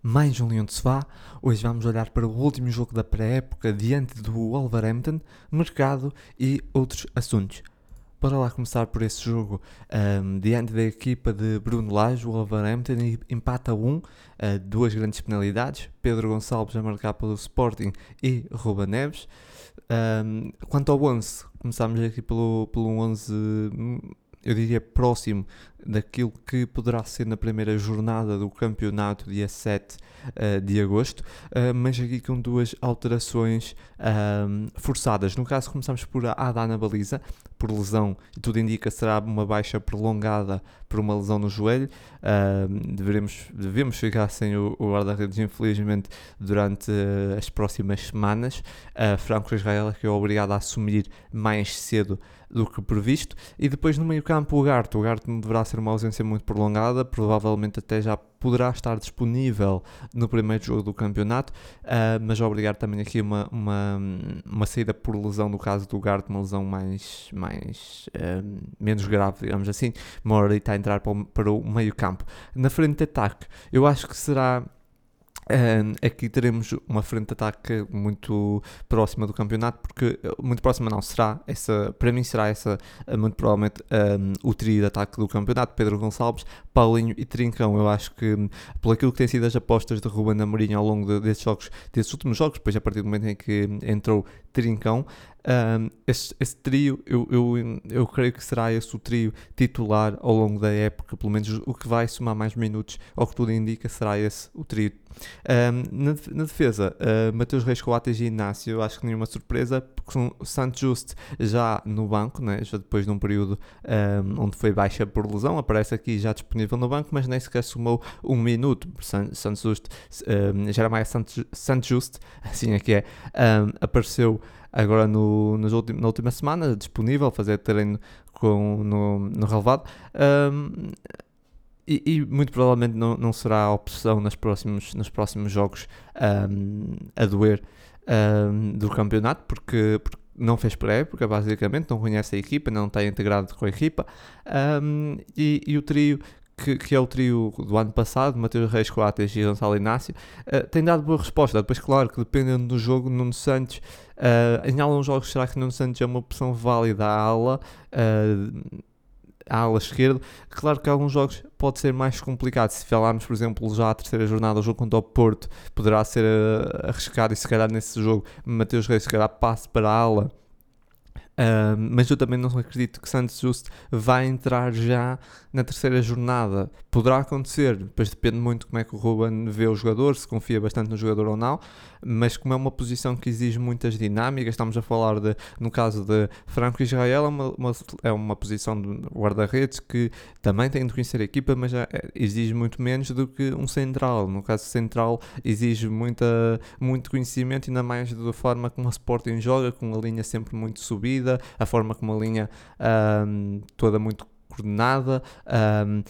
Mais um Leão de Sofá. Hoje vamos olhar para o último jogo da pré-época diante do Wolverhampton, mercado e outros assuntos. Para lá começar por esse jogo, um, diante da equipa de Bruno Lage, o Wolverhampton empata 1, uh, duas grandes penalidades, Pedro Gonçalves a marcar pelo Sporting e Ruba Neves. Um, quanto ao 11, começamos aqui pelo, pelo 11 eu diria, próximo daquilo que poderá ser na primeira jornada do campeonato, dia 7 uh, eh, de agosto, uh, mas aqui com duas alterações uh, forçadas. No caso, começamos por Ada na baliza, por lesão, e tudo indica será uma baixa prolongada por uma lesão no joelho. devemos, devemos ficar sem o, o guarda-redes, infelizmente, durante as próximas semanas. Franco Israel que é obrigado a assumir mais cedo do que previsto. E depois no meio campo o Garto. O Garto deverá ser uma ausência muito prolongada, provavelmente até já poderá estar disponível no primeiro jogo do campeonato, uh, mas obrigar também aqui uma, uma, uma saída por lesão no caso do Garto, uma lesão mais, mais uh, menos grave, digamos assim, Morita a entrar para o, para o meio campo. Na frente de ataque, eu acho que será Uh, aqui teremos uma frente de ataque muito próxima do campeonato, porque muito próxima não será essa, para mim será essa uh, muito provavelmente um, o trio de ataque do campeonato, Pedro Gonçalves, Paulinho e Trincão. Eu acho que por aquilo que tem sido as apostas de Ruben Amorim ao longo de, desses jogos, desses últimos jogos, depois a partir do momento em que entrou Trincão, um, esse, esse, trio, eu, eu, eu creio que será esse o trio titular ao longo da época, pelo menos o que vai somar mais minutos, ao que tudo indica, será esse o trio. Um, na, na, defesa, uh, Mateus Reis, Coates e Inácio, acho que nenhuma surpresa, porque o Santos Just já no banco, né, já depois de um período um, onde foi baixa por lesão, aparece aqui já disponível no banco, mas nem sequer somou um minuto. Santos Just, um, Jeremiah Santos, Santos Just, assim é que é, apareceu agora no, nos últimos, na última semana, disponível, fazer treino com, no, no relevado. Um, e, e, muito provavelmente não, não será a opção nos próximos, nos próximos jogos um, a doer um, do campeonato, porque, porque não fez pré-época, basicamente, não conhece a equipa, não está integrado com a equipa. Um, e, e, o trio que, que, é o trio do ano passado, Mateus Reis, Coates e Gonçalo Inácio, uh, tem dado boa resposta. Depois, claro, que dependendo do jogo, Nuno Santos, uh, em alguns jogos, será que Nuno Santos é uma opção válida à ala, uh, à ala esquerda? Claro que alguns jogos pode ser mais complicado. Se falarmos, por exemplo, já a terceira jornada, o jogo contra o Porto, poderá ser arriscado e se calhar nesse jogo, Mateus Reis, se calhar passe para a ala Uh, mas eu também não acredito que Santos Just vai entrar já na terceira jornada. Poderá acontecer, depois depende muito como é que o Ruben vê o jogador, se confia bastante no jogador ou não. Mas como é uma posição que exige muitas dinâmicas, estamos a falar de, no caso de Franco Israel, é uma, uma é uma posição de guarda-redes que também tem de conhecer a equipa, mas é, exige muito menos do que um central. No caso central, exige muita, muito conhecimento, ainda mais da forma como a Sporting joga, com uma linha sempre muito subida a forma como a linha um, toda muito coordenada, um,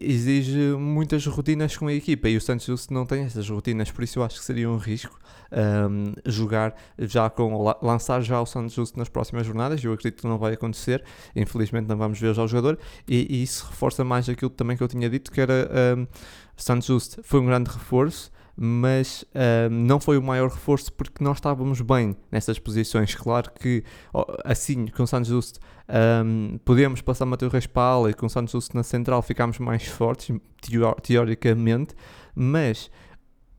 exige muitas rotinas com a equipa. E o Santos Justo não tem essas rotinas, por isso eu acho que seria um risco um, jogar já com, lançar já o Santos Justo nas próximas jornadas, eu acredito que não vai acontecer, infelizmente não vamos ver já o jogador. E, e isso reforça mais aquilo também que eu tinha dito, que era um, Santos Justo. Foi um grande reforço, mas uh, não foi o maior reforço porque nós estávamos bem nessas posições. Claro que assim, com o Santos Justo, um, podíamos passar Mateus Reis para a ala e com o Santos Justo na central ficámos mais fortes, teoricamente, mas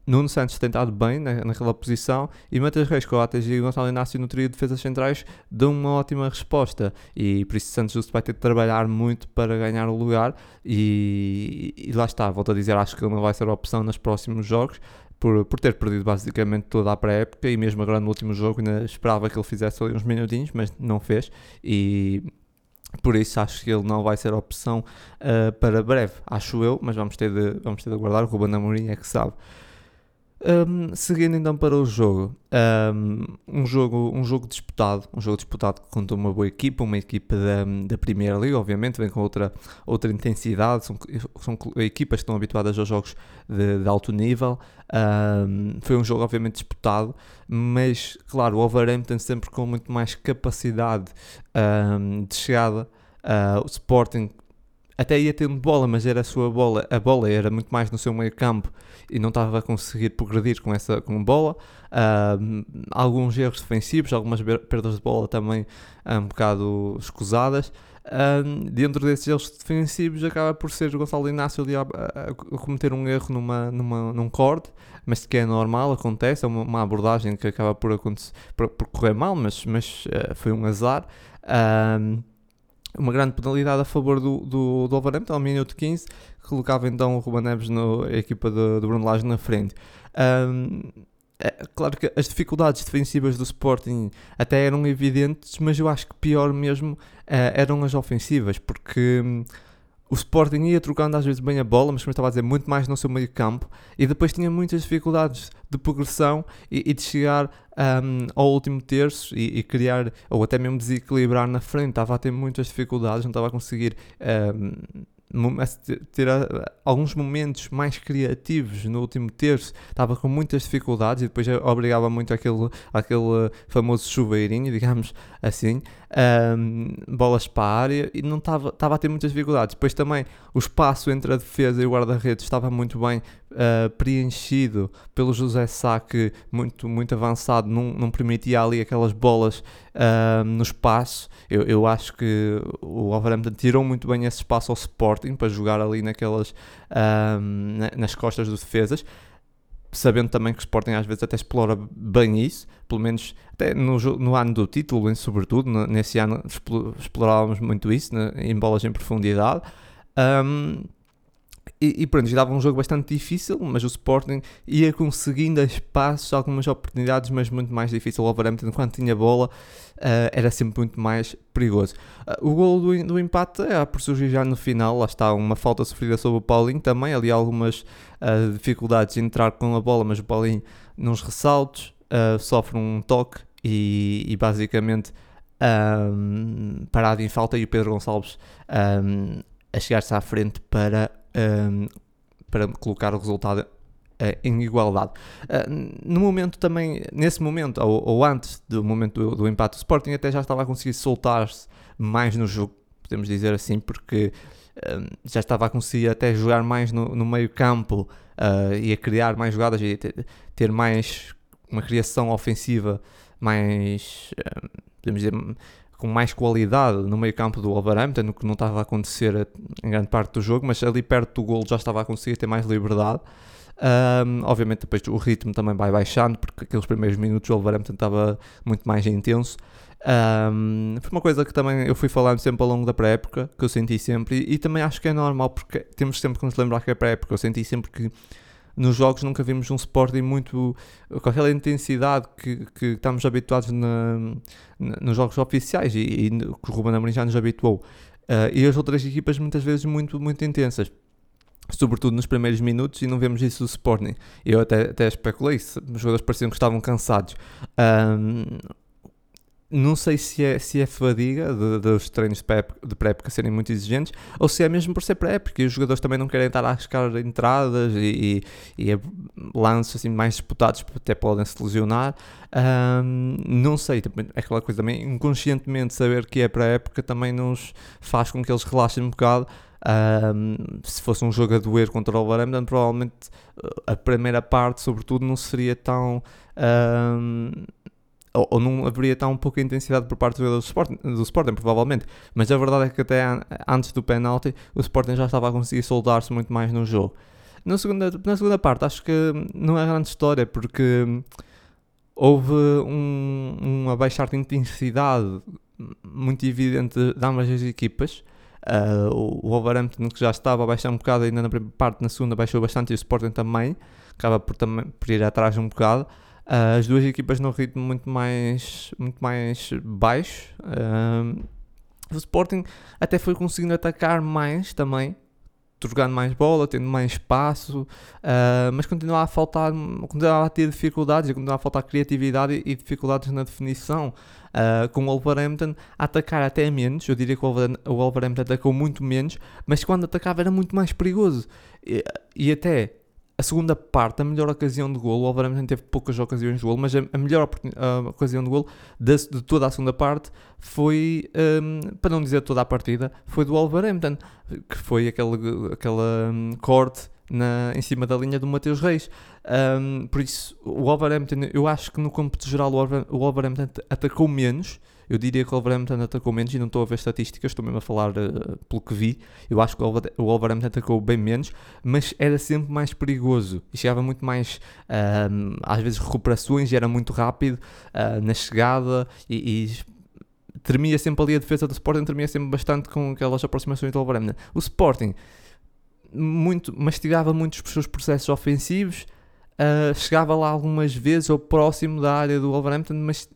Nuno Santos tem estado bem na, naquela posição e Matheus Reis, Coates e Gonçalo Inácio no trio de defesas centrais dão uma ótima resposta. E por isso Santos Justo vai ter de trabalhar muito para ganhar o lugar e, e lá está, volto a dizer, acho que ele não vai ser opção nos próximos jogos por, por ter perdido basicamente toda a pré-época e mesmo agora no último jogo ainda esperava que ele fizesse ali uns minutinhos, mas não fez. E por isso acho que ele não vai ser opção uh, para breve, acho eu, mas vamos ter de, vamos ter de aguardar, o Ruben Amorim é que sabe. Um, seguindo então para o jogo, um, um, jogo, um jogo disputado, um jogo disputado contra uma boa equipa, uma equipa da, da Primeira Liga, obviamente, vem com outra, outra intensidade, são, são equipas que estão habituadas aos jogos de, de alto nível. Um, foi um jogo obviamente disputado, mas claro, o Wolverhampton sempre com muito mais capacidade de chegada. Uh, o Sporting até ia tendo bola, mas era a sua bola, a bola era muito mais no seu meio campo e não estava a conseguir progredir com essa com bola. Alguns erros defensivos, algumas perdas de bola também um bocado escusadas. Dentro desses erros defensivos acaba por ser o Gonçalo Inácio a, a, a, cometer um erro numa, numa, num corte, mas que é normal, acontece, é uma, uma abordagem que acaba por, acontecer, por, por correr mal, mas, mas uh, foi um azar. Uma grande penalidade a favor do, do, do Wolverhampton ao minuto 15, que colocava então o Ruben Neves na equipa de, do Bruno Lage na frente. Um, é, claro que as dificuldades defensivas do Sporting até eram evidentes, mas eu acho que pior mesmo uh, eram as ofensivas, porque um, o Sporting ia trocando às vezes bem a bola, mas como eu estava a dizer, muito mais no seu meio campo, e depois tinha muitas dificuldades de progressão e, e de chegar um, ao último terço e, e, criar, ou até mesmo desequilibrar na frente. Estava a ter muitas dificuldades, não estava a conseguir um, ter alguns momentos mais criativos no último terço, estava com muitas dificuldades e depois obrigava muito aquele, aquele famoso chuveirinho, digamos assim, um, bolas para a área e não estava, estava a ter muitas dificuldades. Depois também o espaço entre a defesa e o guarda-redes estava muito bem uh, preenchido pelo José Sá, que muito, muito avançado, não, não permitia ali aquelas bolas uh, no espaço. Eu, eu acho que o Wolverhampton tirou muito bem esse espaço ao Sporting para jogar ali naquelas, uh, nas costas dos defesas sabendo também que o Sporting às vezes até explora bem isso, pelo menos até no, no ano do título, sobretudo, nesse ano explorávamos muito isso, né, em bolas em profundidade. Um, e, e pronto, já dava um jogo bastante difícil, mas o Sporting ia conseguindo espaços, algumas oportunidades, mas muito mais difícil. O Wolverhampton, quando tinha bola, uh, era sempre muito mais perigoso. Uh, o gol do, do empate é por surgir já no final, lá está uma falta sofrida sobre o Paulinho também, ali algumas uh, dificuldades de entrar com a bola, mas o Paulinho nos ressaltos sofre um toque e, e basicamente um, parado em falta e o Pedro Gonçalves um, a chegar-se à frente para um, para colocar o resultado uh, em igualdade. Uh, no momento também, nesse momento, ou, ou antes do momento do, do, empate, o Sporting até já estava a conseguir soltar-se mais no jogo, podemos dizer assim, porque um, já estava a conseguir até jogar mais no, no meio campo uh, e a criar mais jogadas e ter, ter mais uma criação ofensiva mais, podemos dizer, com mais qualidade no meio campo do Wolverhampton, o que não estava a acontecer em grande parte do jogo, mas ali perto do gol já estava a conseguir ter mais liberdade. Um, obviamente depois o ritmo também vai baixando, porque aqueles primeiros minutos o Wolverhampton estava muito mais intenso. Um, foi uma coisa que também eu fui falando sempre ao longo da pré-época, que eu senti sempre, e, e, também acho que é normal, porque temos sempre que nos lembrar que é pré-época, eu senti sempre que nos jogos nunca vimos um Sporting muito com aquela intensidade que, que estamos habituados na, na, nos jogos oficiais e, e que o Ruben Amorim já nos habituou. Uh, e as outras equipas muitas vezes muito, muito intensas sobretudo nos primeiros minutos, e não vemos isso do Sporting. Eu até, até especulei, os jogadores pareciam que estavam cansados. Um, não sei se é, se é fadiga de, dos treinos de pré-época serem muito exigentes ou se é mesmo por ser pré-época e os jogadores também não querem estar a arriscar entradas e, e, e lances assim, mais disputados até podem se lesionar. Um, não sei, é aquela coisa também, inconscientemente saber que é pré-época também nos faz com que eles relaxem um bocado. Um, se fosse um jogo a doer contra o Wolverhampton, provavelmente a primeira parte, sobretudo, não seria tão. Um, ou, ou, não haveria tão pouca intensidade por parte do Sporting, do Sporting, provavelmente. Mas a verdade é que até antes do penalti o Sporting já estava a conseguir soldar-se muito mais no jogo. Na segunda, na segunda parte, acho que não é grande história, porque houve um, um abaixar de intensidade muito evidente de ambas as equipas. Uh, o Wolverhampton, que já estava a baixar um bocado ainda na primeira parte, na segunda baixou bastante e o Sporting também, acaba por, também, por ir atrás um bocado. Uh, as duas equipas num ritmo muito mais, muito mais baixo. Uh, o Sporting até foi conseguindo atacar mais também, jogando mais bola, tendo mais espaço, uh, mas continuava a faltar, continuava a ter dificuldades, continuava a faltar criatividade e, dificuldades na definição. Uh, com o Wolverhampton a atacar até menos, eu diria que o Wolverhampton atacou muito menos, mas quando atacava era muito mais perigoso. E, e até a segunda parte, a melhor ocasião de gol, o Wolverhampton teve poucas ocasiões de gol, mas a, melhor a ocasião de gol de, de, toda a segunda parte foi, um, para não dizer toda a partida, foi do Wolverhampton, que foi aquele, aquela um, corte na, em cima da linha do Mateus Reis. Um, por isso, o Wolverhampton, eu acho que no campo geral o Wolverhampton atacou menos, eu diria que o Wolverhampton atacou menos e não estou a ver estatísticas, estou mesmo a falar uh, pelo que vi. Eu acho que o Wolverhampton atacou bem menos, mas era sempre mais perigoso e chegava muito mais, uh, às vezes, recuperações e era muito rápido uh, na chegada e, e tremia sempre ali a defesa do Sporting, tremia sempre bastante com aquelas aproximações do Wolverhampton. O Sporting muito, mastigava muitos os seus processos ofensivos, uh, chegava lá algumas vezes ou próximo da área do Wolverhampton, mas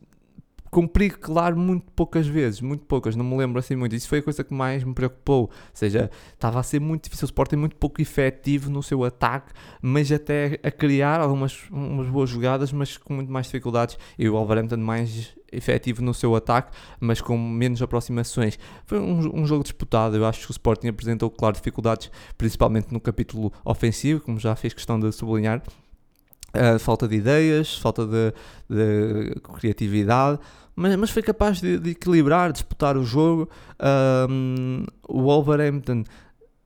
cumpri, claro, muito poucas vezes, muito poucas, não me lembro assim muito. Isso foi a coisa que mais me preocupou. Ou seja, estava a ser muito difícil. O Sporting muito pouco efetivo no seu ataque, mas até a criar algumas umas boas jogadas, mas com muito mais dificuldades. E o Wolverhampton mais efetivo no seu ataque, mas com menos aproximações. Foi um, um, jogo disputado. Eu acho que o Sporting apresentou, claro, dificuldades, principalmente no capítulo ofensivo, como já fiz questão de sublinhar. Uh, falta de ideias, falta de, de criatividade, mas, mas foi capaz de, de equilibrar, disputar o jogo. Um, o Wolverhampton,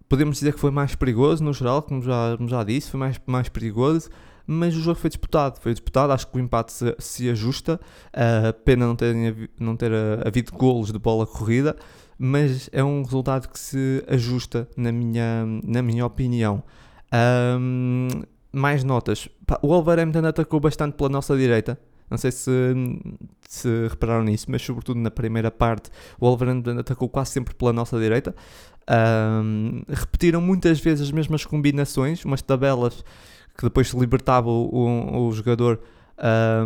podemos dizer que foi mais perigoso no geral, como já, como já disse, foi mais, mais perigoso. Mas o jogo foi disputado, foi disputado. Acho que o empate se, se ajusta. Uh, pena não, terem, não ter uh, havido golos de bola corrida, mas é um resultado que se ajusta, na minha, na minha opinião. Um, mais notas. O Wolverhampton atacou bastante pela nossa direita. Não sei se, se repararam nisso, mas sobretudo na primeira parte, o Wolverhampton atacou quase sempre pela nossa direita. Um, repetiram muitas vezes as mesmas combinações, umas tabelas que depois se libertava o, o, o jogador,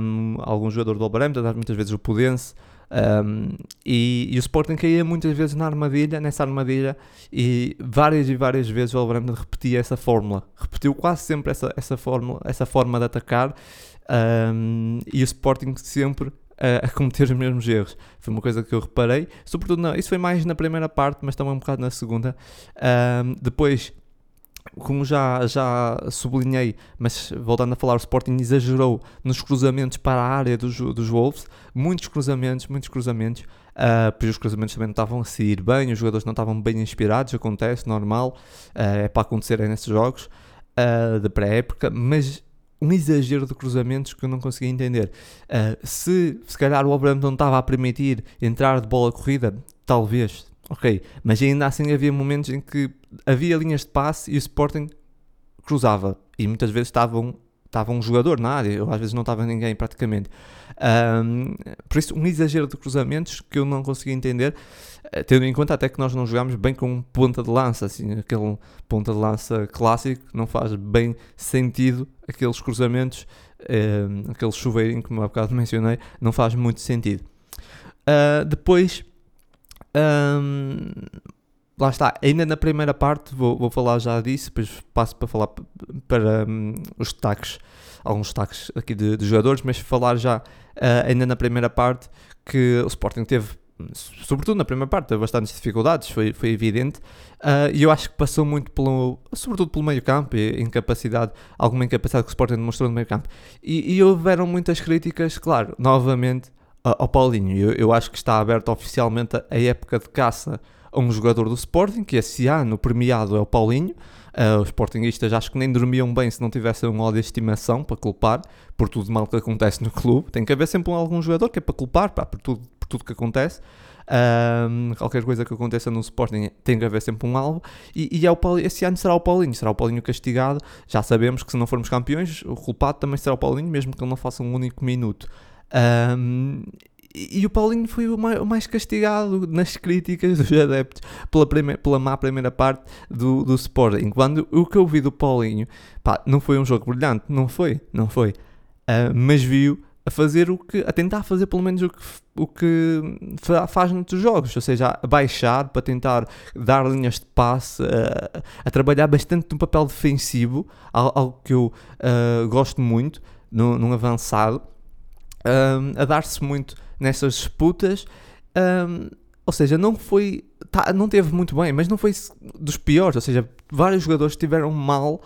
um, algum jogador do Wolverhampton, muitas vezes o Pudense. Um, e, e, o Sporting caía muitas vezes na armadilha, nessa armadilha, e várias e várias vezes o Wolverhampton repetia essa fórmula, repetiu quase sempre essa, essa, fórmula, essa forma de atacar, um, e o Sporting sempre a, a, cometer os mesmos erros. Foi uma coisa que eu reparei, sobretudo, isso foi mais na primeira parte, mas também um bocado na segunda. Um, depois, como já, já sublinhei, mas voltando a falar, o Sporting exagerou nos cruzamentos para a área dos, dos Wolves, muitos cruzamentos, muitos cruzamentos, uh, pois os cruzamentos também não estavam a sair bem, os jogadores não estavam bem inspirados, acontece, normal, uh, é para acontecer nesses jogos uh, da pré-época, mas um exagero de cruzamentos que eu não conseguia entender. Uh, se se calhar o Wolverhampton estava a permitir entrar de bola corrida, talvez, ok, mas ainda assim havia momentos em que havia linhas de passe e o Sporting cruzava e muitas vezes estavam estava um jogador na área, ou às vezes não estava ninguém praticamente. Um, por isso, um exagero de cruzamentos que eu não conseguia entender, eh, tendo em conta até que nós não jogámos bem com ponta de lança, assim, aquele ponta de lança clássico, não faz bem sentido aqueles cruzamentos, um, aquele chuveirinho, como há bocado mencionei, não faz muito sentido. Uh, depois, um, lá está, ainda na primeira parte, vou, vou falar já disso, depois passo para falar para um, os destaques, alguns destaques aqui de, de jogadores, mas falar já uh, ainda na primeira parte que o Sporting teve, sobretudo na primeira parte, bastantes dificuldades, foi, foi evidente, uh, e eu acho que passou muito pelo, sobretudo pelo meio campo, e incapacidade, alguma incapacidade que o Sporting demonstrou no meio campo, e, e houveram muitas críticas, claro, novamente, ao Paulinho, eu, eu acho que está aberta oficialmente a, época de caça a um jogador do Sporting, que esse ano premiado é o Paulinho. Uh, os Sportingistas acho que nem dormiam bem se não tivessem um ódio de estimação para culpar por tudo mal que acontece no clube. Tem que haver sempre algum jogador que é para culpar pá, por, tudo, por tudo que acontece. Uh, qualquer coisa que aconteça no Sporting tem que haver sempre um alvo. E, e é o Paulinho, esse ano será o Paulinho, será o Paulinho castigado. Já sabemos que se não formos campeões, o culpado também será o Paulinho, mesmo que ele não faça um único minuto. Um, e o Paulinho foi o mais, castigado nas críticas dos adeptos pela, primeira, pela má primeira parte do, do Sporting. Quando o que eu vi do Paulinho, pá, não foi um jogo brilhante, não foi, não foi. Uh, mas viu a fazer o que, a tentar fazer pelo menos o que, o que faz noutros jogos, ou seja, a baixar para tentar dar linhas de passe, a, a trabalhar bastante no papel defensivo, algo que eu uh, gosto muito, num avançado, um, a dar-se muito nessas disputas. Um, ou seja, não foi tá, não teve muito bem, mas não foi dos piores, ou seja, vários jogadores estiveram mal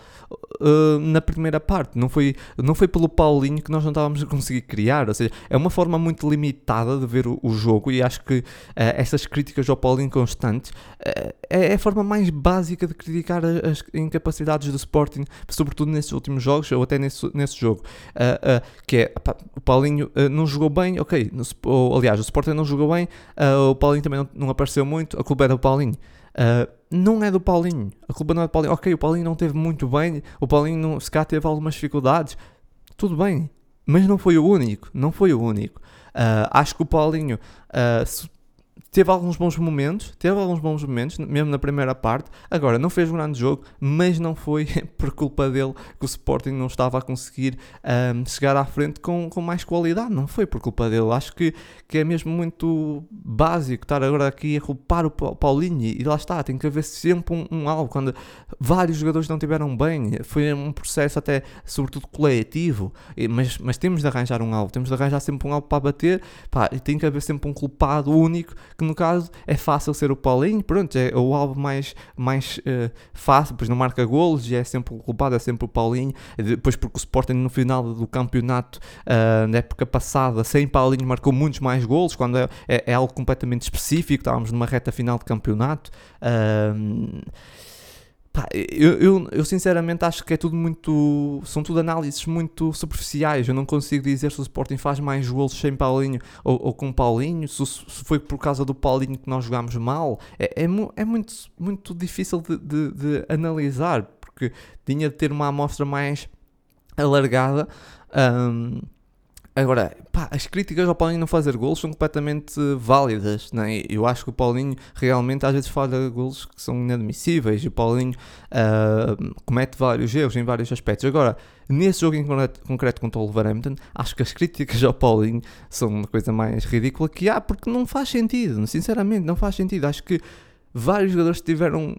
uh, na primeira parte. Não foi, não foi pelo Paulinho que nós não estávamos a conseguir criar. Ou seja, é uma forma muito limitada de ver o, o jogo e acho que uh, essas críticas ao Paulinho constantes uh, é, a forma mais básica de criticar as incapacidades do Sporting, sobretudo nesses últimos jogos ou até nesse, nesse jogo. que é, opa, o Paulinho não jogou bem, ok. No, ou, aliás, o Sporting não jogou bem, o Paulinho também não, não apareceu muito, a culpa é do Paulinho. Uh, não é do Paulinho. A culpa não é do Paulinho. Ok, o Paulinho não teve muito bem, o Paulinho não, se cá teve algumas dificuldades. Tudo bem, mas não foi o único. Não foi o único. Uh, acho que o Paulinho uh, teve alguns bons momentos, teve alguns bons momentos, mesmo na primeira parte. Agora, não fez um grande jogo, mas não foi por culpa dele que o Sporting não estava a conseguir um, chegar à frente com, com mais qualidade. Não foi por culpa dele. Acho que, que é mesmo muito básico estar agora aqui a culpar o Paulinho. E lá está, tem que haver sempre um, um alvo. Quando vários jogadores não tiveram bem, foi um processo até, sobretudo, coletivo. Mas, mas temos de arranjar um alvo, temos de arranjar sempre um alvo para bater. Pá, e tem que haver sempre um culpado único que no caso é fácil ser o Paulinho, pronto, é o alvo mais, mais uh, fácil, pois não marca golos e é sempre culpado, é sempre o Paulinho, depois porque o Sporting no final do campeonato uh, na época passada, sem Paulinho, marcou muitos mais golos, quando é, é, é algo completamente específico, estávamos numa reta final de campeonato. Uh, Pá, eu, eu, eu, sinceramente acho que é tudo muito. São tudo análises muito superficiais. Eu não consigo dizer se o Sporting faz mais golos sem Paulinho ou, ou com Paulinho, se, se, foi por causa do Paulinho que nós jogámos mal. É, é, é muito, muito difícil de, de, de, analisar, porque tinha de ter uma amostra mais alargada. Um, Agora, pá, as críticas ao Paulinho não fazer gols são completamente válidas, né? Eu acho que o Paulinho realmente às vezes falha gols que são inadmissíveis. O Paulinho uh, comete vários erros em vários aspectos. Agora, nesse jogo em concreto contra o Wolverhampton, acho que as críticas ao Paulinho são uma coisa mais ridícula que há, porque não faz sentido, sinceramente, não faz sentido. Acho que vários jogadores tiveram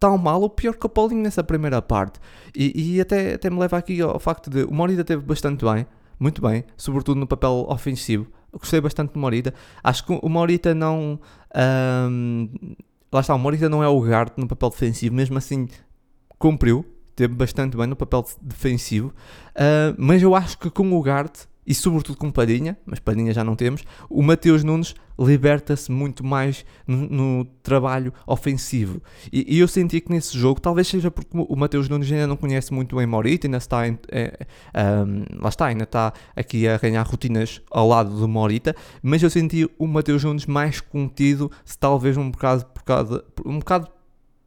tão mal ou pior que o Paulinho nessa primeira parte. E, e até, até me leva aqui ao facto de o Morita teve bastante bem muito bem, sobretudo no papel ofensivo. Gostei bastante do Morita. Acho que o Morita não. Um, lá está, o Morita não é o Garte no papel defensivo, mesmo assim cumpriu, teve bastante bem no papel defensivo. Uh, mas eu acho que com o Garte e sobretudo com Padinha, mas Padinha já não temos, o Mateus Nunes liberta-se muito mais no, no trabalho ofensivo. E, e, eu senti que nesse jogo, talvez seja porque o Mateus Nunes ainda não conhece muito bem Morita, ainda está, em, é, um, lá está, ainda está aqui a ganhar rotinas ao lado do Morita, mas eu senti o Mateus Nunes mais contido, se talvez um bocado por causa, um bocado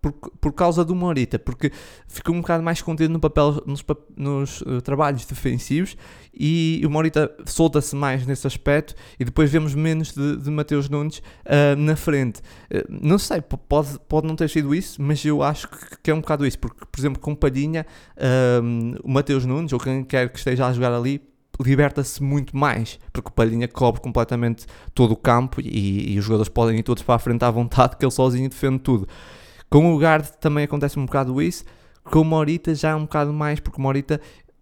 por, por causa do Morita, porque ficou um bocado mais contido no papel, nos, nos uh, trabalhos defensivos e o Morita solta-se mais nesse aspecto e depois vemos menos de, de Mateus Nunes uh, na frente. Uh, não sei, pode, pode não ter sido isso, mas eu acho que, é um bocado isso, porque, por exemplo, com Padinha, o Mateus Nunes, ou quem quer que esteja a jogar ali, liberta-se muito mais, porque o Palhinha cobre completamente todo o campo e, e, os jogadores podem ir todos para a frente à vontade, que ele sozinho defende tudo. Com o Guard também acontece um bocado isso. Com o Morita já é um bocado mais, porque o Morita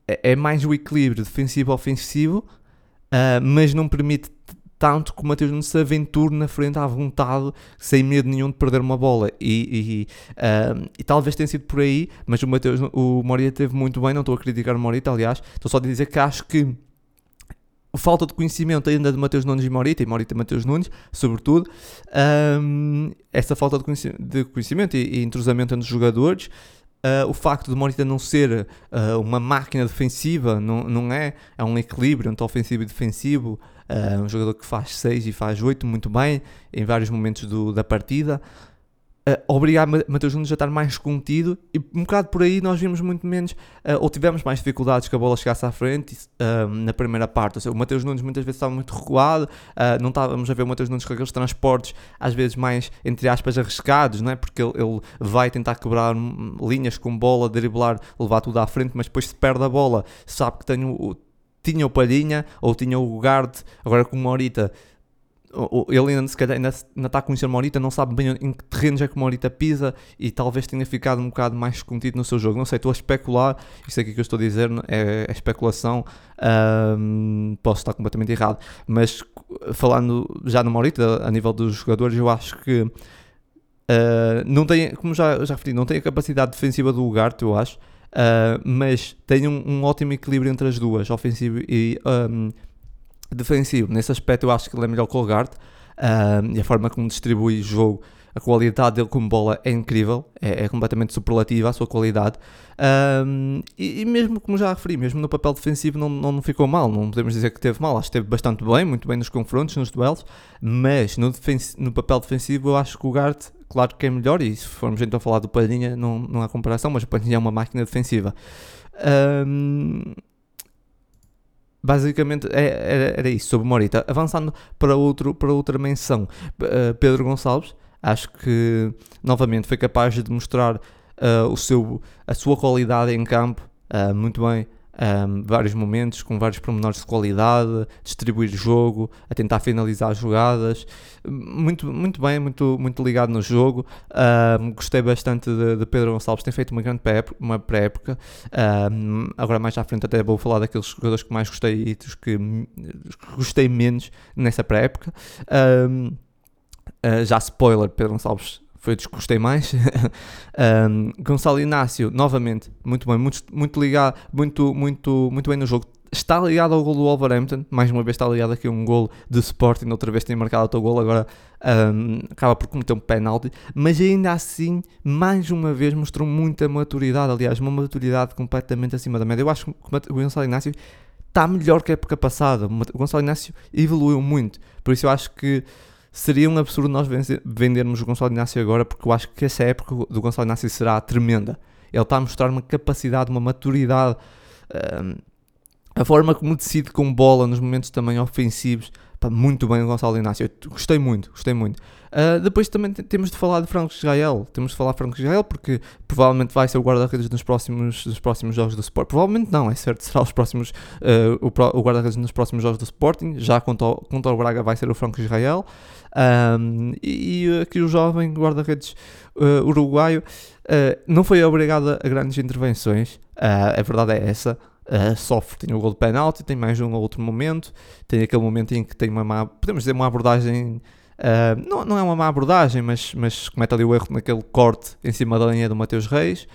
é, é mais o equilíbrio defensivo-ofensivo, uh, mas não permite tanto que o Mateus não se aventure na frente à vontade, sem medo nenhum de perder uma bola. E, e, uh, e talvez tenha sido por aí, mas o Mateus, o Morita teve muito bem. Não estou a criticar o Morita, aliás, estou só a dizer que acho que falta de conhecimento ainda de Mateus Nunes e Morita, e Morita e Mateus Nunes, sobretudo, um, essa falta de conhecimento, de conhecimento e, e, entrosamento entre os jogadores, uh, o facto de Morita não ser uh, uma máquina defensiva, não, não é, é um equilíbrio entre ofensivo e defensivo, uh, um jogador que faz 6 e faz 8 muito bem em vários momentos do, da partida, uh, obrigar Mateus Nunes a estar mais contido e um bocado por aí nós vimos muito menos, uh, ou tivemos mais dificuldades que a bola chegasse à frente uh, na primeira parte. Ou seja, o Mateus Nunes muitas vezes estava muito recuado, uh, não estávamos a ver o Mateus Nunes com aqueles transportes às vezes mais, entre aspas, arriscados, não é? porque ele, ele vai tentar quebrar linhas com bola, driblar, levar tudo à frente, mas depois se perde a bola, sabe que tem o, tinha o Palhinha ou tinha o Guard, agora com o Morita ele ainda, se calhar, ainda, ainda está a conhecer Morita, não sabe bem em que terrenos é que Morita pisa e talvez tenha ficado um bocado mais contido no seu jogo. Não sei, estou a especular, isso aqui que eu estou a dizer é, é especulação, um, posso estar completamente errado, mas falando já no Morita, a nível dos jogadores, eu acho que Uh, não tem, como já, já referi, não tem a capacidade defensiva do Ugarte, eu acho, uh, mas tem um, um, ótimo equilíbrio entre as duas, ofensivo e um, defensivo. Nesse aspecto, eu acho que ele é melhor que o uh, e a forma como distribui jogo a qualidade dele como bola é incrível, é, é completamente superlativa a sua qualidade. E, e, mesmo, como já referi, mesmo no papel defensivo não, não, não ficou mal, não podemos dizer que teve mal, acho que esteve bastante bem, muito bem nos confrontos, nos duelos, mas no, no papel defensivo eu acho que o Gart, claro que é melhor, e se formos então falar do Padinha, não, não há comparação, mas o Padinha é uma máquina defensiva. Um, basicamente é, era, era, isso sobre Morita. Avançando para, outro, para outra menção, uh, Pedro Gonçalves Acho que novamente foi capaz de mostrar uh, o seu, a sua qualidade em campo uh, muito bem. Um, vários momentos com vários pormenores de qualidade, distribuir jogo, a tentar finalizar jogadas, muito, muito bem, muito, muito ligado no jogo. Um, gostei bastante de, de, Pedro Gonçalves, tem feito uma grande pré-época. Um, agora, mais à frente, até vou falar daqueles jogadores que mais gostei e dos que gostei menos nessa pré-época. Uh, já spoiler, Pedro Gonçalves foi dos que gostei mais. um, Gonçalo Inácio, novamente, muito bem, muito, muito ligado, muito, muito, muito bem no jogo. Está ligado ao gol do Wolverhampton, mais uma vez está ligado aqui a um gol de Sporting, outra vez tem marcado o teu gol, agora um, acaba por cometer um penalti, mas ainda assim, mais uma vez, mostrou muita maturidade, aliás, uma maturidade completamente acima da média. Eu acho que o Gonçalo Inácio está melhor que a época passada, o Gonçalo Inácio evoluiu muito, por isso eu acho que seria um absurdo nós vendermos o Gonçalo Inácio agora, porque eu acho que essa época do Gonçalo Inácio será tremenda. Ele está a mostrar uma capacidade, uma maturidade, um, a forma como decide com bola nos momentos também ofensivos. Muito bem o Gonçalo Inácio. Eu gostei muito, gostei muito. Uh, depois também temos de falar de Franco Israel. Temos de falar de Franco Israel porque provavelmente vai ser o guarda-redes nos próximos, nos próximos jogos do Sport. Provavelmente não, é certo, será os próximos, uh, o, o guarda-redes nos próximos jogos do Sporting. Já contra o, Braga vai ser o Franco Israel. Um, e, aqui o jovem guarda-redes uh, uruguaio uh, não foi obrigado a grandes intervenções, uh, a verdade é essa. sofre, tem o gol de penalti, tem mais um ou outro momento, tem aquele momento em que tem uma podemos dizer, uma abordagem Uh, não, não é uma má abordagem, mas, mas comete ali o erro naquele corte em cima da linha do Mateus Reis.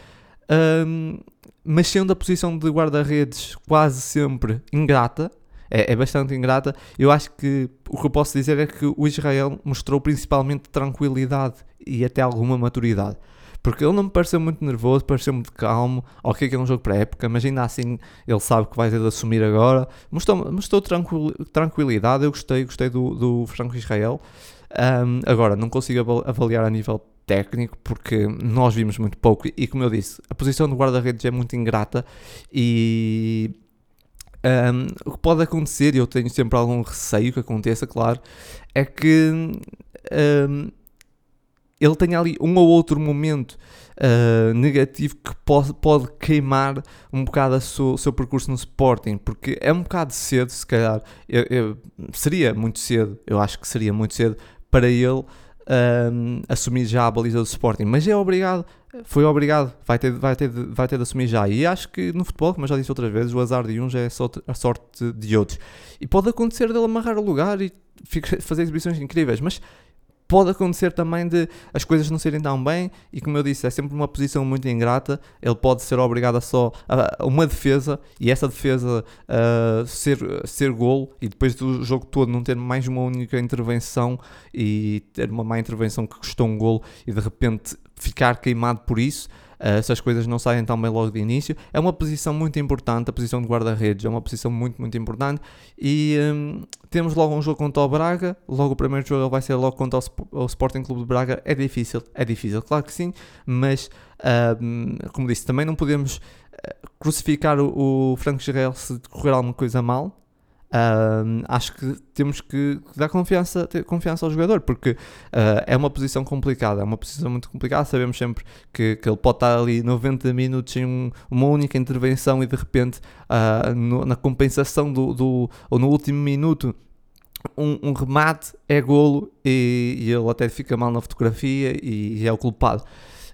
Uh, mas sendo a posição de guarda-redes quase sempre ingrata, é, é, bastante ingrata. Eu acho que o que eu posso dizer é que o Israel mostrou principalmente tranquilidade e até alguma maturidade. Porque ele não me pareceu muito nervoso, pareceu muito calmo. Ok, que é um jogo para época, mas ainda assim ele sabe que vai ter de assumir agora. Mostrou, mostrou tranquil, tranquilidade. Eu gostei, gostei do, do Franco Israel. Um, agora, não consigo avaliar a nível técnico porque nós vimos muito pouco e como eu disse, a posição do guarda-redes é muito ingrata e um, o que pode acontecer, e eu tenho sempre algum receio que aconteça, claro, é que um, ele tenha ali um ou outro momento uh, negativo que pode, pode queimar um bocado o seu, seu, percurso no Sporting, porque é um bocado cedo, se calhar, eu, eu, seria muito cedo, eu acho que seria muito cedo para ele um, assumir já a baliza do Sporting, mas é obrigado, foi obrigado, vai ter, vai, ter, vai ter de assumir já. E acho que no futebol, como eu já disse outras vezes, o azar de uns é a sorte de outros. E pode acontecer dele amarrar o lugar e fazer exibições incríveis, mas pode acontecer também de as coisas não serem tão bem e como eu disse, é sempre uma posição muito ingrata, ele pode ser obrigado a só a uma defesa e essa defesa uh, ser, ser gol e depois do jogo todo não ter mais uma única intervenção e ter uma má intervenção que custou um gol e de repente ficar queimado por isso uh, se as coisas não saem tão bem logo de início. É uma posição muito importante, a posição de guarda-redes é uma posição muito, muito importante. E um, temos logo um jogo contra o Braga, logo o primeiro jogo vai ser logo contra o, o Sporting Clube de Braga. É difícil, é difícil, claro que sim, mas um, como disse, também não podemos eh, crucificar o, o Franco Gerel se correr alguma coisa mal, Acho que temos que dar confiança, ter confiança ao jogador, porque uh, é uma posição complicada, é uma posição muito complicada. Sabemos sempre que, que ele pode estar ali 90 minutos em um, uma única intervenção e de repente uh, no, na compensação do, do, ou no último minuto. Um, um remate é golo e, e, ele até fica mal na fotografia e, e é o culpado.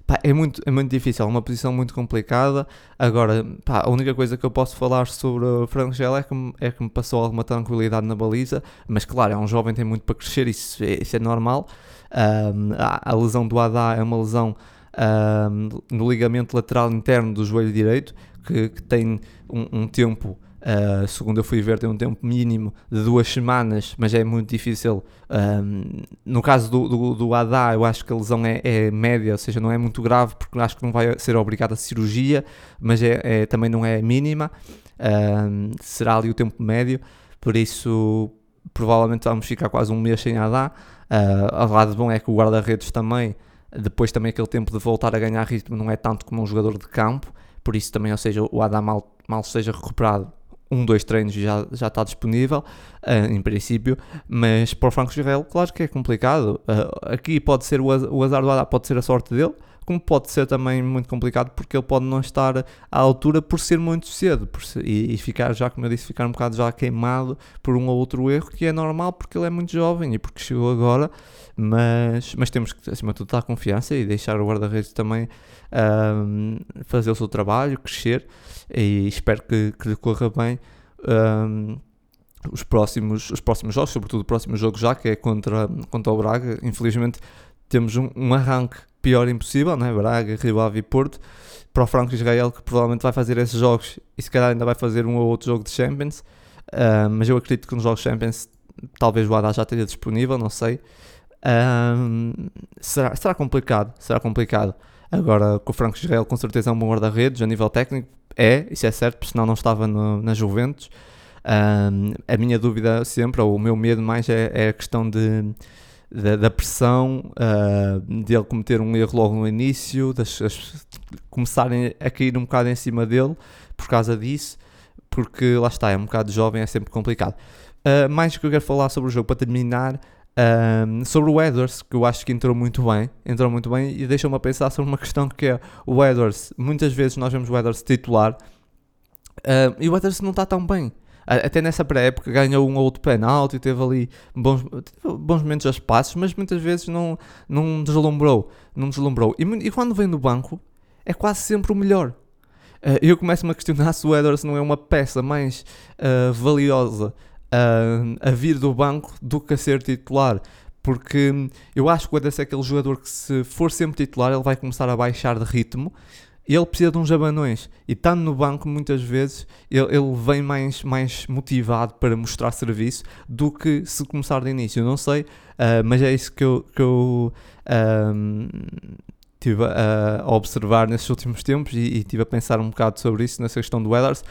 Pá, é, muito, é muito difícil, é uma posição muito complicada. Agora, pá, a única coisa que eu posso falar sobre o Franco Gel é que, é que me passou alguma tranquilidade na baliza, mas claro, é um jovem, tem muito para crescer, isso é, isso é normal. Um, a, a, lesão do Adá é uma lesão um, no ligamento lateral interno do joelho direito, que, que tem um, um tempo Uh, segundo eu fui ver, tem um tempo mínimo de duas semanas, mas é muito difícil. Um, no caso do, do, do eu acho que a lesão é, é, média, ou seja, não é muito grave, porque acho que não vai ser obrigado a cirurgia, mas é, é também não é mínima. Um, será ali o tempo médio, por isso provavelmente vamos ficar quase um mês sem Adá. Uh, o lado bom é que o guarda-redes também, depois também aquele tempo de voltar a ganhar ritmo, não é tanto como um jogador de campo, por isso também, ou seja, o Adá mal, mal seja recuperado um, dois treinos já, já está disponível, uh, em princípio, mas para o Franco Israel, claro que é complicado. Uh, aqui pode ser o, o azar do Adá, pode ser a sorte dele, como pode ser também muito complicado porque ele pode não estar à altura por ser muito cedo ser, e, e, ficar já, como eu disse, ficar um bocado já queimado por um ou outro erro, que é normal porque ele é muito jovem e porque chegou agora, mas, mas temos que, acima de tudo, dar confiança e deixar o guarda-redes também um, fazer o seu trabalho, crescer e espero que, que lhe corra bem. Um, os próximos, os próximos jogos, sobretudo o próximo jogo já, que é contra, contra o Braga. Infelizmente temos um, um arranque pior impossível, né? Braga, Rio Ave e Porto, para o Franco Israel, que provavelmente vai fazer esses jogos e se calhar ainda vai fazer um ou outro jogo de Champions. Mas eu acredito que nos jogos Champions talvez o Haddad já esteja disponível, não sei. Será, será complicado, será complicado. Agora, com o Franco Israel, com certeza é um bom guarda-redes a nível técnico, é, isso é certo, porque senão não estava no, na Juventus. Uh, a minha dúvida sempre, ou o meu medo mais, é, é a questão de da, da pressão, uh, de ele cometer um erro logo no início, das, as, começarem a cair um bocado em cima dele por causa disso, porque lá está, é um bocado jovem, é sempre complicado. Uh, mais que eu quero falar sobre o jogo para terminar, uh, sobre o Edwards, que eu acho que entrou muito bem, entrou muito bem e deixa-me a pensar sobre uma questão que é o Edwards. Muitas vezes nós vemos o Edwards titular uh, e o Edwards não está tão bem até nessa pré-época ganhou um ou outro penalti, teve ali bons, teve bons momentos a espaços, mas muitas vezes não, não deslumbrou. Não deslumbrou. E, e quando vem do banco, é quase sempre o melhor. Uh, eu começo-me a questionar se o Edwards não é uma peça mais uh, valiosa uh, a vir do banco do que a ser titular. Porque eu acho que o Edwards é aquele jogador que, se for sempre titular, ele vai começar a baixar de ritmo ele precisa de uns abanões e estando no banco muitas vezes ele, ele, vem mais, mais motivado para mostrar serviço do que se começar de início. Eu não sei, uh, mas é isso que eu, que eu um, tive a, a, observar nesses últimos tempos e, e tive a pensar um bocado sobre isso nessa questão do Weathers.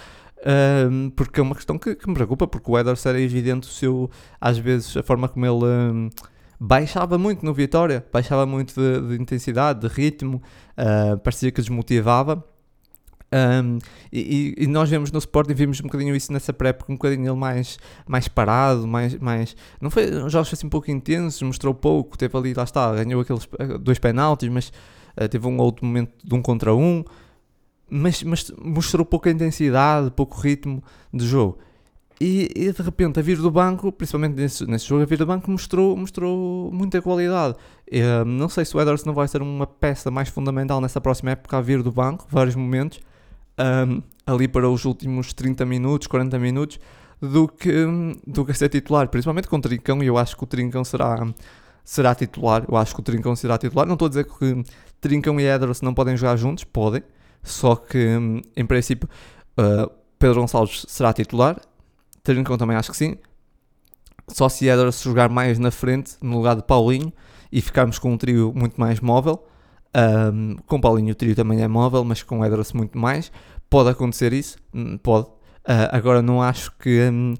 Um, porque é uma questão que, que, me preocupa, porque o Weathers era evidente o seu, às vezes, a forma como ele um, baixava muito no Vitória, baixava muito de, de intensidade, de ritmo, uh, parecia que desmotivava. Um, e, e, nós vemos no Sporting, vimos um bocadinho isso nessa pré-época, um bocadinho ele mais, mais parado, mais, mais. Não foi jogos assim um pouco intensos, mostrou pouco, teve ali, lá está, ganhou aqueles dois penaltis, mas uh, teve um outro momento de um contra um, mas, mas mostrou pouca intensidade, pouco ritmo de jogo. E, e, de repente a vir do banco, principalmente nesse, nesse jogo, a vir do banco mostrou, mostrou muita qualidade. Um, não sei se o Ederson não vai ser uma peça mais fundamental nessa próxima época a vir do banco, vários momentos, um, ali para os últimos 30 minutos, 40 minutos, do que, do que ser titular, principalmente com o Trincão, e eu acho que o Trincão será, será titular. Eu acho que o Trincão será titular. Não estou a dizer que Trincão e Ederson não podem jogar juntos, podem, só que em princípio uh, Pedro Gonçalves será titular Trincão também acho que sim. Só se Ederson jogar mais na frente, no lugar de Paulinho, e ficarmos com um trio muito mais móvel. Um, com Paulinho o trio também é móvel, mas com Ederson muito mais. Pode acontecer isso, hum, pode. Uh, agora não acho que, um,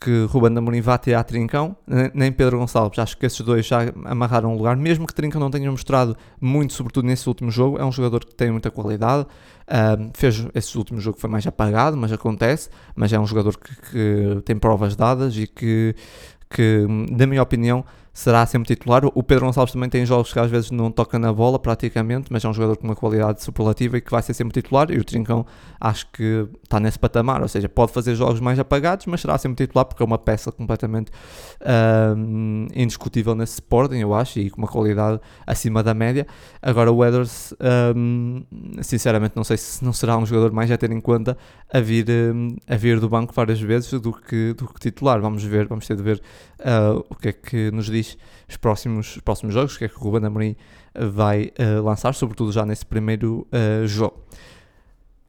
que Ruben Amorim vá tirar Trincão, nem Pedro Gonçalves. Acho que esses dois já amarraram o lugar, mesmo que Trincão não tenha mostrado muito, sobretudo nesse último jogo. É um jogador que tem muita qualidade. Uh, fez esse último jogo foi mais apagado, mas acontece. Mas é um jogador que, que tem provas dadas e que, que, na minha opinião, será sempre titular. O Pedro Gonçalves também tem jogos que às vezes não toca na bola praticamente, mas é um jogador com uma qualidade superlativa e que vai ser sempre titular. E o Trincão acho que está nesse patamar, ou seja, pode fazer jogos mais apagados, mas será sempre titular porque é uma peça completamente uh, indiscutível nesse Sporting, eu acho, e com uma qualidade acima da média. Agora o Weathers, um, sinceramente, não sei se não será um jogador mais a ter em conta a vir, um, a vir do banco várias vezes do que, do que titular. Vamos ver, vamos ter de ver uh, o que é que nos diz diz os próximos, os próximos jogos, que é que o Ruben Amorim vai uh, lançar, sobretudo já nesse primeiro uh, jogo.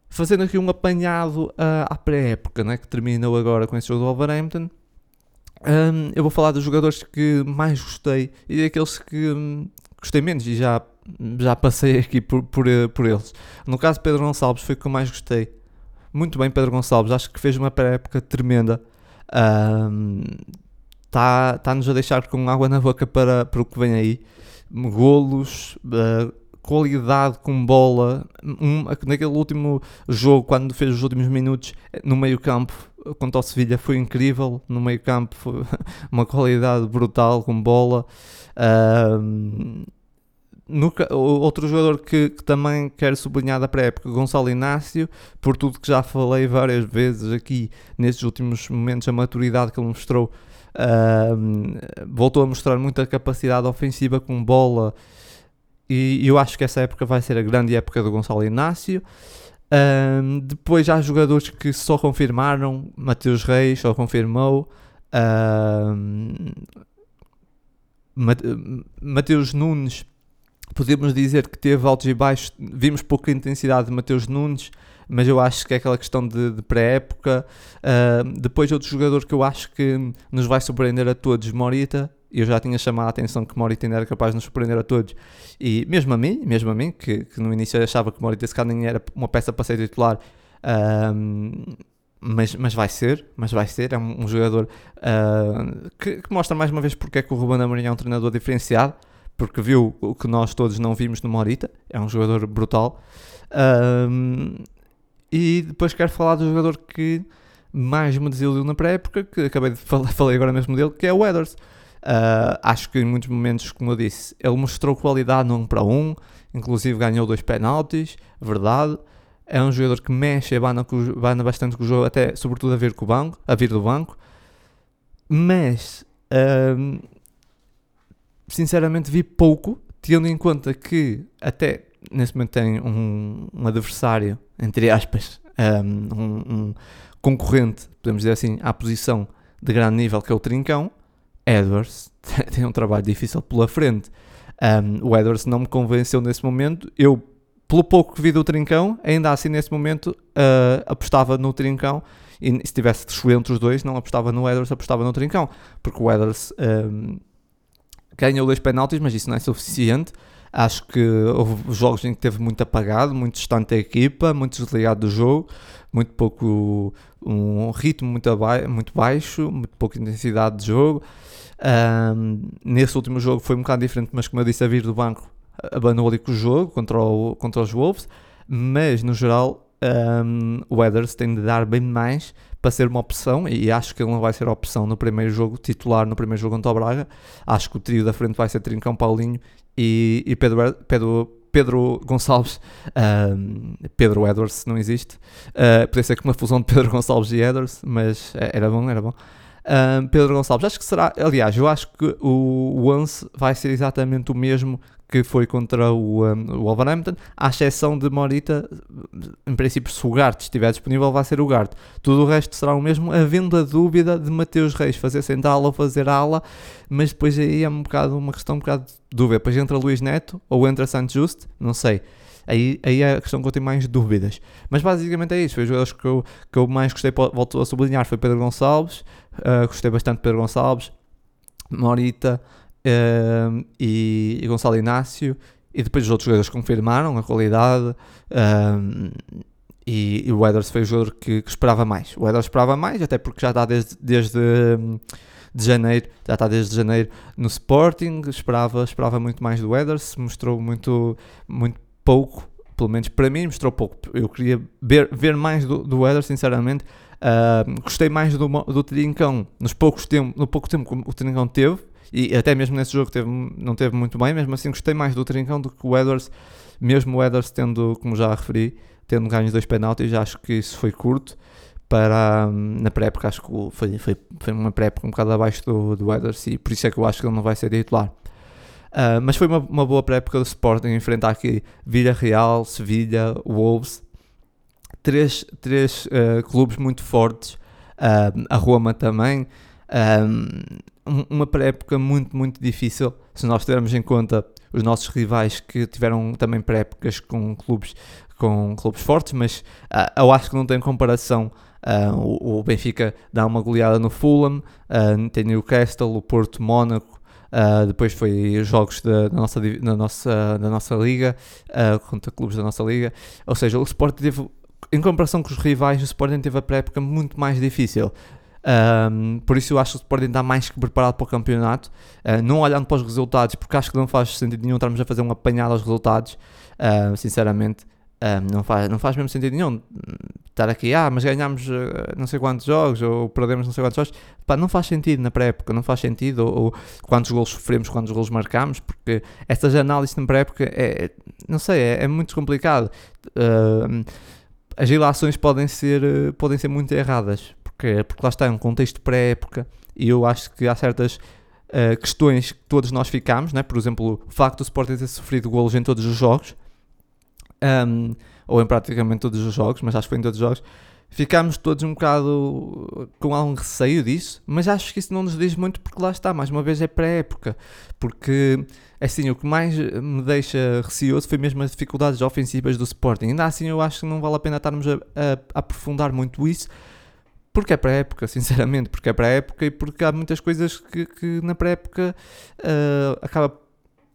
Fazendo aqui um apanhado uh, à pré-época, né, que terminou agora com esse jogo do Wolverhampton, um, eu vou falar dos jogadores que mais gostei e daqueles que um, gostei menos e já, já passei aqui por, por, por eles. No caso, Pedro Gonçalves foi o que eu mais gostei. Muito bem, Pedro Gonçalves, acho que fez uma pré-época tremenda. Está-nos um, a deixar com água na boca para, para o que vem aí. Golos, uh, qualidade com bola. Um, naquele último jogo, quando fez os últimos minutos no meio-campo contra o Sevilha, foi incrível. No meio-campo, uma qualidade brutal com bola. Uh, no, outro jogador que, que, também quero sublinhar da pré-época, Gonçalo Inácio, por tudo que já falei várias vezes aqui nestes últimos momentos, a maturidade que ele mostrou, voltou a mostrar muita capacidade ofensiva com bola, e eu acho que essa época vai ser a grande época do Gonçalo Inácio. Uh, depois há jogadores que só confirmaram, Mateus Reis só confirmou. Uh, Mateus Nunes podemos dizer que teve altos e baixos. Vimos pouca intensidade de Mateus Nunes, mas eu acho que é aquela questão de, de pré-época. Uh, depois, outro jogador que eu acho que nos vai surpreender a todos, Morita. Eu já tinha chamado a atenção que Morita ainda era capaz de nos surpreender a todos. E mesmo a mim, mesmo a mim, que, que no início achava que Morita se nem era uma peça para ser titular. Uh, mas, mas vai ser, mas vai ser, é um, um jogador uh, que, que, mostra mais uma vez porque é que o Ruben Amorim é um treinador diferenciado, porque viu o que nós todos não vimos no Morita, é um jogador brutal. Um, e depois quero falar do jogador que mais me desiludiu na pré-época, que acabei de falar, falei agora mesmo dele, que é o Weathers. Uh, acho que em muitos momentos, como eu disse, ele mostrou qualidade no 1 para 1, inclusive ganhou dois penaltis, verdade. É um jogador que mexe, abana, abana bastante com o jogo, até sobretudo a vir, com o banco, a vir do banco. Mas sinceramente vi pouco, tendo em conta que até nesse momento tem um, um adversário, entre aspas, um, um, concorrente, podemos dizer assim, à posição de grande nível que é o Trincão. Edwards tem um trabalho difícil pela frente. O Edwards não me convenceu nesse momento. Eu, pelo pouco que vi do Trincão, ainda assim nesse momento uh, apostava no Trincão. E se tivesse de escolher entre os dois, não apostava no Edwards, apostava no Trincão. Porque o Edwards um, ganhou dois penaltis, mas isso não é suficiente. Acho que houve jogos em que teve muito apagado, muito distante da equipa, muito desligado do jogo, muito pouco, um ritmo muito, muito baixo, muito pouca intensidade de jogo. Um, nesse último jogo foi um bocado diferente, mas como eu disse, a vir do banco abandonou ali com o jogo contra, o, contra os Wolves, mas no geral um, o Weathers tem de dar bem mais para ser uma opção e acho que ele não vai ser opção no primeiro jogo titular, no primeiro jogo contra o Braga. Acho que o trio da frente vai ser Trincão, Paulinho e, e Pedro, Pedro, Pedro Gonçalves, um, Pedro Edwards não existe, uh, podia ser que uma fusão de Pedro Gonçalves e Edwards, mas é, era bom, era bom. Um, Pedro Gonçalves, acho que será, aliás, eu acho que o Once vai ser exatamente o mesmo que foi contra o, um, o Wolverhampton, à exceção de Morita, em princípio, se o Gart estiver disponível, vai ser o Gart. Tudo o resto será o mesmo, havendo a dúvida de Mateus Reis fazer central ou fazer ala, mas depois aí é um bocado, uma questão um bocado de dúvida. Depois entra Luís Neto ou entra Santos Just, não sei. Aí, aí é a questão que eu tenho mais dúvidas. Mas basicamente é isso. Foi os jogadores que eu, que eu mais gostei, volto a sublinhar, foi Pedro Gonçalves. Uh, gostei bastante de Pedro Gonçalves. Morita, uh, e, e, Gonçalo Inácio, e depois os outros jogadores confirmaram a qualidade. Uh, e, e, o Edwards foi o jogador que, que, esperava mais. O Edwards esperava mais, até porque já está desde, desde de janeiro, já está desde janeiro no Sporting, esperava, esperava muito mais do Edwards, mostrou muito, muito pouco, pelo menos para mim mostrou pouco. Eu queria ver, ver mais do, do sinceramente. Uh, gostei mais do, do Trincão nos poucos tempo, no pouco tempo que o Trincão teve, e até mesmo nesse jogo teve, não teve muito bem, mesmo assim gostei mais do Trincão do que o Edwards, mesmo o Edwards tendo, como já referi, tendo ganho dois penaltis, acho que isso foi curto para na pré-época, acho que foi, foi, foi uma pré-época um bocado abaixo do, do Edwards e por isso é que eu acho que ele não vai ser titular. Uh, mas foi uma, uma boa pré-época do Sporting enfrentar aqui Vila Real, Sevilha, Wolves, três, três uh, clubes muito fortes, uh, a Roma também. Um, uma pré-época muito, muito difícil, se nós tivermos em conta os nossos rivais que tiveram também pré-épocas com clubes, com clubes fortes, mas uh, eu acho que não tem comparação. Uh, o, o, Benfica dá uma goleada no Fulham, uh, tem Newcastle, o Porto, Mónaco, Uh, depois foi os jogos da, da, nossa, da, nossa, da nossa liga, uh, contra clubes da nossa liga. Ou seja, o Sporting teve, em comparação com os rivais, o Sporting teve a pré-época muito mais difícil. Um, por isso eu acho que o Sporting está mais que preparado para o campeonato, uh, não olhando para os resultados, porque acho que não faz sentido nenhum estarmos a fazer um apanhado aos resultados, uh, sinceramente, uh, não, faz, não faz mesmo sentido nenhum. Estar aqui, ah, mas ganhámos não sei quantos jogos, ou perdemos não sei quantos jogos, Pá, não faz sentido na pré-época, não faz sentido, ou, ou, quantos golos sofremos, quantos golos marcamos, porque estas análises na pré-época, é, não sei, é, é muito complicado. as ilações podem ser, podem ser muito erradas, porque, porque lá está, é um contexto pré-época e eu acho que há certas uh, questões que todos nós ficamos, né? por exemplo, o facto do Sporting ter sofrido golos em todos os jogos, um, ou em praticamente todos os jogos, mas acho que foi em todos os jogos, ficámos todos um bocado com algum receio disso, mas acho que isso não nos diz muito porque lá está, mais uma vez é pré-época, porque assim, o que mais me deixa receoso foi mesmo as dificuldades ofensivas do Sporting, ainda assim eu acho que não vale a pena estarmos a, a, a aprofundar muito isso, porque é para a época, sinceramente, porque é para a época e porque há muitas coisas que, que na pré-época uh, acaba,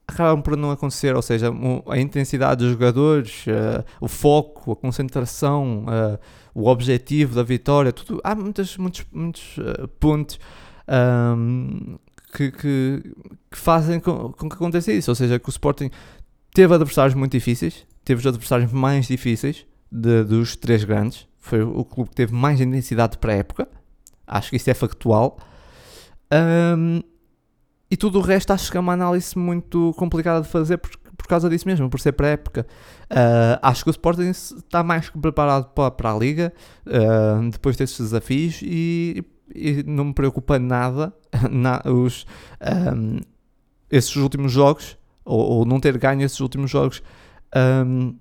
acabam por não acontecer, ou seja, a intensidade dos jogadores, uh, o foco, a concentração, uh, o objetivo da vitória, tudo, há muitos, muitos, muitos pontos um, que, que, que, fazem com, com, que aconteça isso, ou seja, que o Sporting teve adversários muito difíceis, teve os adversários mais difíceis de, dos três grandes, foi o clube que teve mais intensidade para a época. Acho que isso é factual. Um, e tudo o resto acho que é uma análise muito complicada de fazer por, por causa disso mesmo, por ser para a época. Uh, acho que o Sporting está mais preparado para, para a Liga uh, depois desses desafios e, e, não me preocupa nada na, os, um, esses últimos jogos ou, ou, não ter ganho esses últimos jogos um,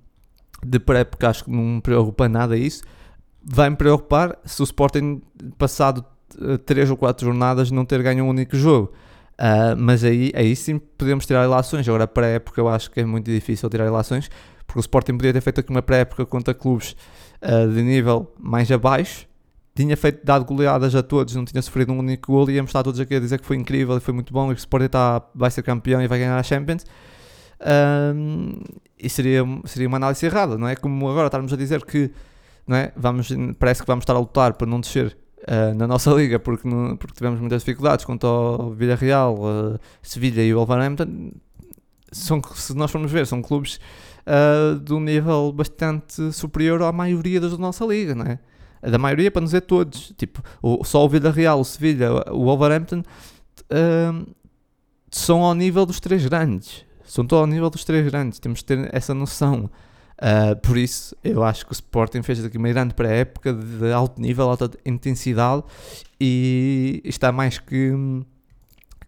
de pré-época. Acho que não me preocupa nada isso vai-me preocupar se o Sporting, passado 3 eh, ou 4 jornadas, não ter ganho um único jogo. Uh, mas aí, aí sim podemos tirar relações. Agora, para a época, eu acho que é muito difícil tirar relações, porque o Sporting podia ter feito aqui uma pré-época contra clubes uh, de nível mais abaixo, tinha feito, dado goleadas a todos, não tinha sofrido um único gol, e íamos estar todos aqui a dizer que foi incrível e foi muito bom, e que o Sporting está, vai ser campeão e vai ganhar a Champions. Uh, e seria, seria uma análise errada, não é? Como agora estarmos a dizer que não é? vamos, parece que vamos estar a lutar para não descer uh, na nossa liga porque, não, porque tivemos muitas dificuldades quanto ao Villarreal, uh, Sevilha e o Wolverhampton. São, se nós formos ver, são clubes uh, de um nível bastante superior à maioria das da nossa liga, não é? Da maioria, para não dizer todos. Tipo, o, só o Villarreal, o Sevilha, o Wolverhampton são ao nível dos três grandes. São todos ao nível dos três grandes. Temos de ter essa noção. Uh, por isso, eu acho que o Sporting fez aqui uma grande pré-época de alto nível, alta intensidade e está mais que,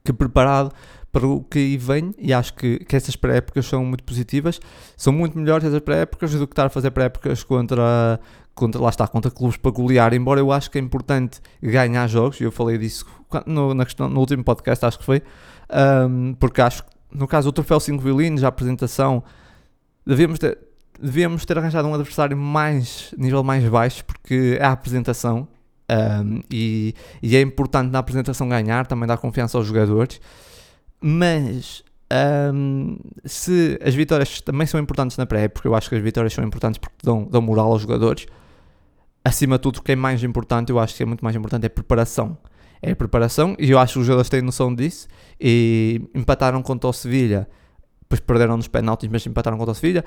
que preparado para o que aí vem. E acho que, que essas pré-épocas são muito positivas, são muito melhores essas pré-épocas do que estar a fazer pré-épocas contra, contra, lá está, contra clubes para golear. Embora eu acho que é importante ganhar jogos, e eu falei disso no, na questão, no último podcast, acho que foi, um, porque acho que no caso do troféu 5 violinos, a apresentação, devíamos ter devíamos ter arranjado um adversário mais nível mais baixo porque é a apresentação um, e, e, é importante na apresentação ganhar, também dar confiança aos jogadores. Mas um, se as vitórias também são importantes na pré, porque eu acho que as vitórias são importantes porque dão, dão moral aos jogadores. Acima de tudo, o que é mais importante, eu acho que é muito mais importante, é preparação. É a preparação, e eu acho que os jogadores têm noção disso. E empataram contra o Sevilha, depois perderam nos penaltis, mas empataram contra o Sevilha.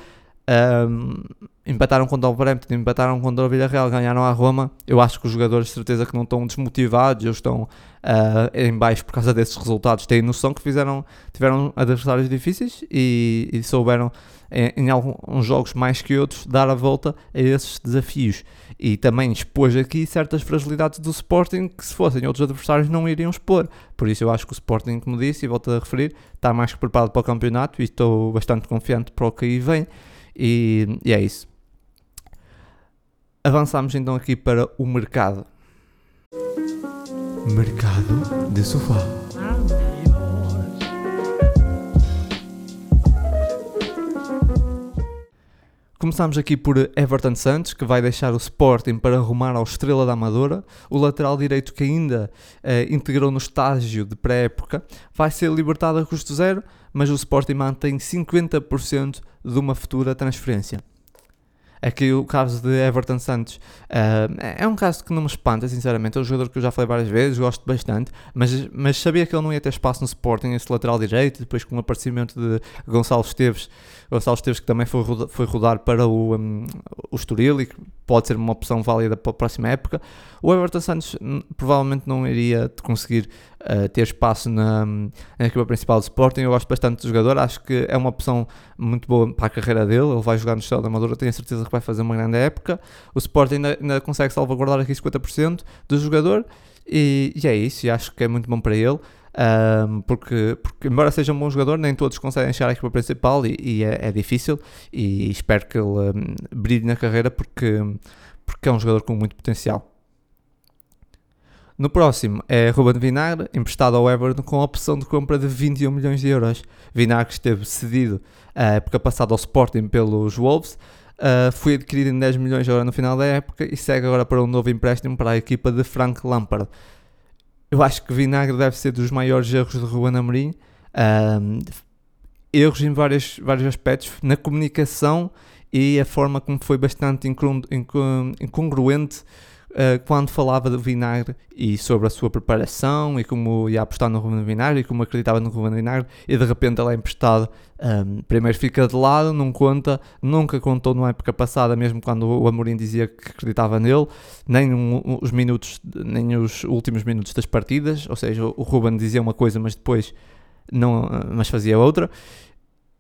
Um, empataram contra o Wolverhampton, empataram contra o Villarreal, ganharam a Roma. Eu acho que os jogadores, de certeza, que não estão desmotivados, eles estão uh, em baixo por causa desses resultados. Têm noção que fizeram, tiveram adversários difíceis e, e souberam, em, em, alguns jogos mais que outros, dar a volta a esses desafios. E também expôs aqui certas fragilidades do Sporting que, se fossem outros adversários, não iriam expor. Por isso, eu acho que o Sporting, como disse e volto a referir, está mais preparado para o campeonato e estou bastante confiante para o que aí vem. E, e é isso. Avançamos então aqui para o mercado. Mercado de sofá. Começamos aqui por Everton Santos, que vai deixar o Sporting para arrumar ao Estrela da Amadora. O lateral direito que ainda eh, integrou no estágio de pré-época vai ser libertado a custo zero, mas o Sporting mantém 50% de uma futura transferência. Aqui o caso de Everton Santos uh, é um caso que não me espanta, sinceramente. É um jogador que eu já falei várias vezes, gosto bastante, mas, mas sabia que ele não ia ter espaço no Sporting, esse lateral direito. Depois, com o aparecimento de Gonçalo Esteves, Gonçalo Esteves que também foi, foi rodar para o, um, o Estoril e que pode ser uma opção válida para a próxima época. O Everton Santos hum, provavelmente não iria conseguir uh, ter espaço na, na equipa principal do Sporting. Eu gosto bastante do jogador, acho que é uma opção muito boa para a carreira dele. Ele vai jogar no Estrela da Amadora, tenho a certeza que vai fazer uma grande época. O Sporting ainda, ainda consegue salvaguardar aqui 50% do jogador e, e, é isso, e acho que é muito bom para ele. Um, porque, porque, embora seja um bom jogador, nem todos conseguem chegar à equipa principal e, e é, é, difícil. E espero que ele um, brilhe na carreira porque, porque é um jogador com muito potencial. No próximo é Ruben Vinagre, emprestado ao Everton com a opção de compra de 21 milhões de euros. Vinagre esteve cedido a época passada ao Sporting pelos Wolves, uh, foi adquirido em 10 milhões agora no final da época e segue agora para um novo empréstimo para a equipa de Frank Lampard. Eu acho que Vinagre deve ser dos maiores erros de Ruben Amorim. Uh, erros em vários, vários aspectos, na comunicação e a forma como foi bastante incongruente uh, quando falava do vinagre e sobre a sua preparação e como ia apostar no Ruben Vinagre e como acreditava no Ruben Vinagre e de repente ele é emprestado. Um, primeiro fica de lado, não conta, nunca contou na época passada, mesmo quando o Amorim dizia que acreditava nele, nem um, os minutos, nem os últimos minutos das partidas, ou seja, o Ruben dizia uma coisa, mas depois não, mas fazia outra.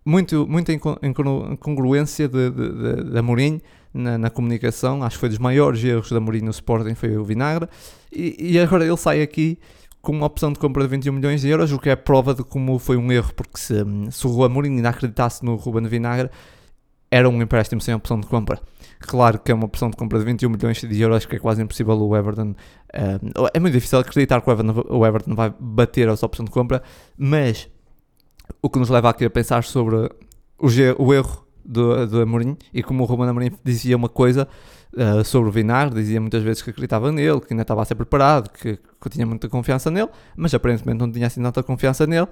Muito, muita incongruência de, de, de, de Amorim na, na, comunicação. Acho que foi dos maiores erros da Mourinho no Sporting, foi o Vinagre. E, e, agora ele sai aqui com uma opção de compra de 21 milhões de euros, o que é prova de como foi um erro, porque se, se o Mourinho ainda acreditasse no Ruben Vinagre, era um empréstimo sem opção de compra. Claro que é uma opção de compra de 21 milhões de euros, que é quase impossível o Everton. Uh, é muito difícil acreditar que o Everton, o Everton vai bater essa opção de compra, mas o que nos leva aqui a pensar sobre o, o erro do, do Amorim e como o Ruben Amorim dizia uma coisa uh, sobre o Vinagre, dizia muitas vezes que acreditava nele, que ainda estava a ser preparado, que, que tinha muita confiança nele, mas aparentemente não tinha assim tanta confiança nele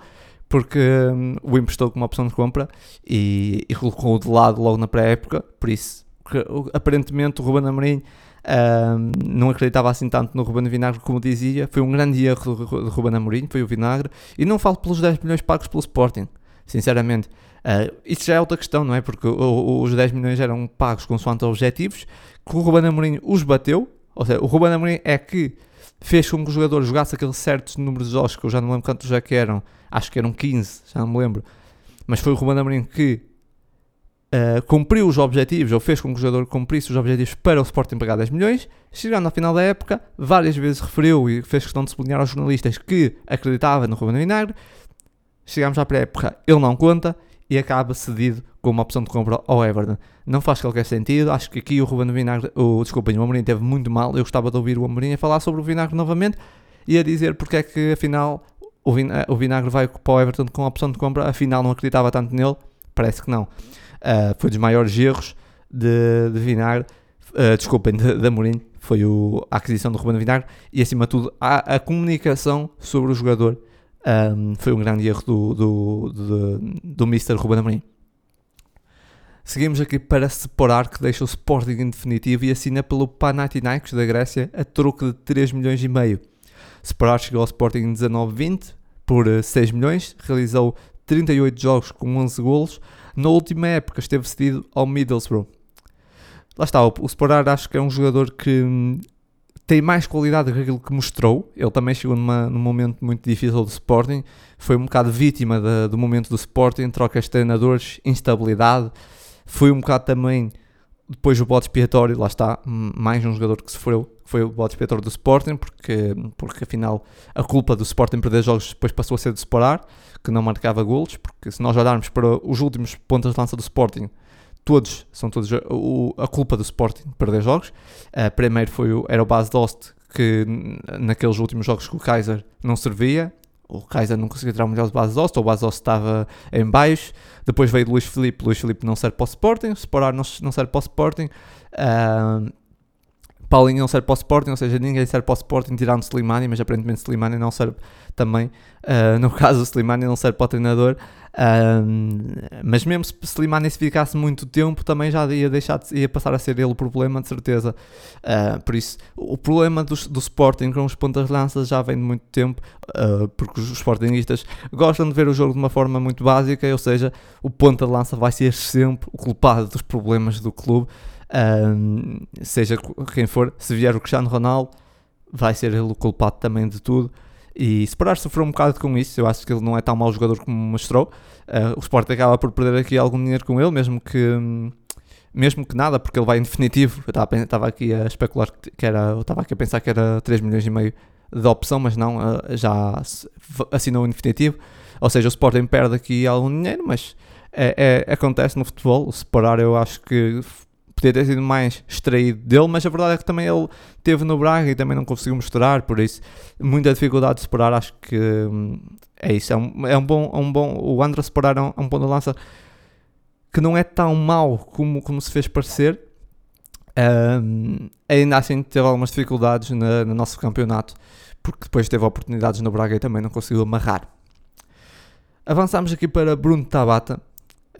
porque um, o emprestou como opção de compra e, e colocou-o de lado logo na pré-época, por isso que, aparentemente o Ruben Amorim um, não acreditava assim tanto no Ruben Vinagre como dizia, foi um grande erro do Ruben Amorim, foi o Vinagre, e não falo pelos 10 milhões pagos pelo Sporting, sinceramente, Uh, isso já é outra questão, não é? Porque os 10 milhões eram pagos consoante objetivos, que o Ruben Amorim os bateu, ou seja, o Ruben Amorim é que fez com que o jogador jogasse aquele certo número de jogos, que eu já não lembro quantos já que eram, acho que eram 15, já não me lembro, mas foi o Ruben Amorim que uh, cumpriu os objetivos, ou fez com que o jogador cumprisse os objetivos para o Sporting pagar 10 milhões, chegando ao final da época, várias vezes referiu e fez questão de sublinhar aos jornalistas que acreditava no Ruben Vinagre, chegamos à pré-época, ele não conta, e acaba cedido com uma opção de compra ao Everton. Não faz qualquer sentido, acho que aqui o Ruben Vinagre, o, desculpem, o Amorim teve muito mal, eu gostava de ouvir o Amorim a falar sobre o Vinagre novamente e a dizer porque é que afinal o, o Vinagre vai para o Everton com a opção de compra, afinal não acreditava tanto nele, parece que não. Uh, foi dos maiores erros de, de Vinagre, uh, desculpem, de, de Amorim, foi o, a aquisição do Ruben Vinagre e acima de tudo a, a comunicação sobre o jogador um, foi um grande erro do, do, do, do Mr. Ruben Amorim. Seguimos aqui para separar que deixa o Sporting em definitivo e assina pelo Panathinaikos da Grécia a troco de 3 milhões e meio. Separar chegou ao Sporting em 19-20 por 6 eh, milhões, realizou 38 jogos com 11 golos. Na última época esteve cedido ao Middlesbrough. Lá está, o Sporar acho que é um jogador que hum, tem mais qualidade do que aquilo que mostrou. Ele também chegou numa, num momento muito difícil do Sporting, foi um bocado vítima de, do momento do Sporting, trocas de treinadores, instabilidade. Foi um bocado também depois o bode expiatório, lá está, mais um jogador que sofreu, foi o bode expiatório do Sporting, porque, porque afinal a culpa do Sporting perder jogos depois passou a ser de Sporar, que não marcava golos, porque se nós olharmos para os últimos pontos de lança do Sporting, todos, são todos o, a culpa do Sporting perder jogos. Uh, primeiro foi o, era o Bas Dost, que naqueles últimos jogos com o Kaiser não servia. o Kaiser não conseguia tirar melhor do Basos, ou o Basos estava em baixo. Depois veio Luís Filipe, Luís Filipe não serve para o Sporting, Sporar não, não serve para o Sporting. Uh, Paulinho não serve para o Sporting, ou seja, ninguém serve para o Sporting tirando Slimani, mas aparentemente Slimani não serve também. Uh, no caso, o Slimani não serve para o treinador. Uh, mas mesmo se Slimani se ficasse muito tempo, também já ia, deixar de, ia passar a ser ele o problema, de certeza. Uh, por isso, o problema do, do Sporting com os pontas lanças já vem de muito tempo, porque os Sportingistas gostam de ver o jogo de uma forma muito básica, ou seja, o ponta de lança vai ser sempre o culpado dos problemas do clube. Um, seja quem for, se vier o Cristiano Ronaldo, vai ser ele o culpado também de tudo. E Esperar sofreu um bocado com isso. Eu acho que ele não é tão mau jogador como mostrou. Uh, o Sport acaba por perder aqui algum dinheiro com ele, mesmo que. mesmo que nada, porque ele vai em definitivo. Eu estava aqui a especular que era. Eu estava aqui a pensar que era 3 milhões e meio de opção, mas não, uh, já assinou em definitivo. Ou seja, o Sporting perde aqui algum dinheiro, mas é, é, acontece no futebol. O separar, eu acho que podia ter sido mais extraído dele, mas a verdade é que também ele teve no Braga e também não conseguiu mostrar, por isso muita dificuldade de esperar, acho que hum, é isso, é um, é um bom, é um bom, o André separar é um, é um ponto de lança que não é tão mau como, como se fez parecer, um, ainda assim teve algumas dificuldades na, no nosso campeonato, porque depois teve oportunidades no Braga e também não conseguiu amarrar. Avançamos aqui para Bruno Tabata,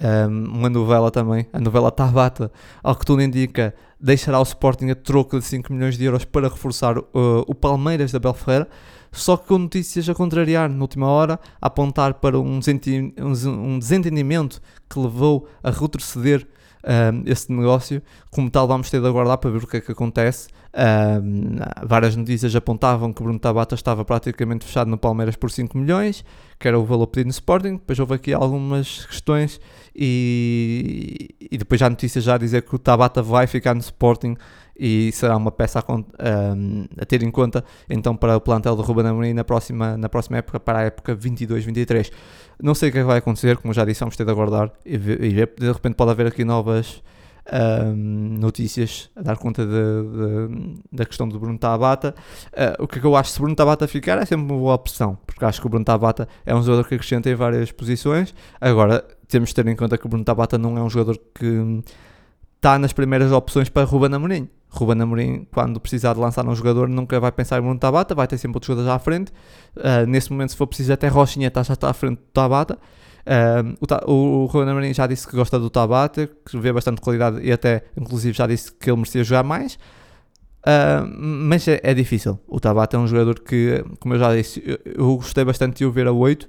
um, uma novela também, a novela Tabata, ao que tudo indica, deixará o Sporting a troco de 5 milhões de euros para reforçar uh, o Palmeiras da Belferreira, só que com notícias a contrariar na última hora, a apontar para um, um desentendimento que levou a retroceder um, esse negócio. Como tal, vamos ter de aguardar para ver o que é que acontece. Um, várias notícias apontavam que Bruno Tabata estava praticamente fechado no Palmeiras por 5 milhões, que era o valor pedido no Sporting. Depois houve aqui algumas questões e, e depois há notícias já a dizer que o Tabata vai ficar no Sporting e será uma peça a, um, a, ter em conta então para o plantel do Ruben Amorim na próxima, na próxima época, para a época 22-23. Não sei o que, é que vai acontecer, como já disse, vamos ter de aguardar e ver. de repente pode haver aqui novas um, notícias a dar conta de, de, da questão do Bruno Tabata. Uh, o que, é que eu acho se Bruno Tabata ficar é sempre uma boa opção, porque acho que o Bruno Tabata é um jogador que acrescenta em várias posições. Agora temos de ter em conta que o Bruno Tabata não é um jogador que está nas primeiras opções para Ruben Amorim. Ruben Amorim, quando precisar de lançar um jogador, nunca vai pensar em Bruno Tabata, vai ter sempre outros jogadores à frente. Uh, nesse momento, se for preciso, até Rochinha já está à frente do Tabata. O, o, Ruben Amorim já disse que gosta do Tabata, que vê bastante qualidade e até, inclusive, já disse que ele merecia jogar mais. Uh, mas é, é, difícil. O Tabata é um jogador que, como eu já disse, eu, eu gostei bastante de o ver a 8,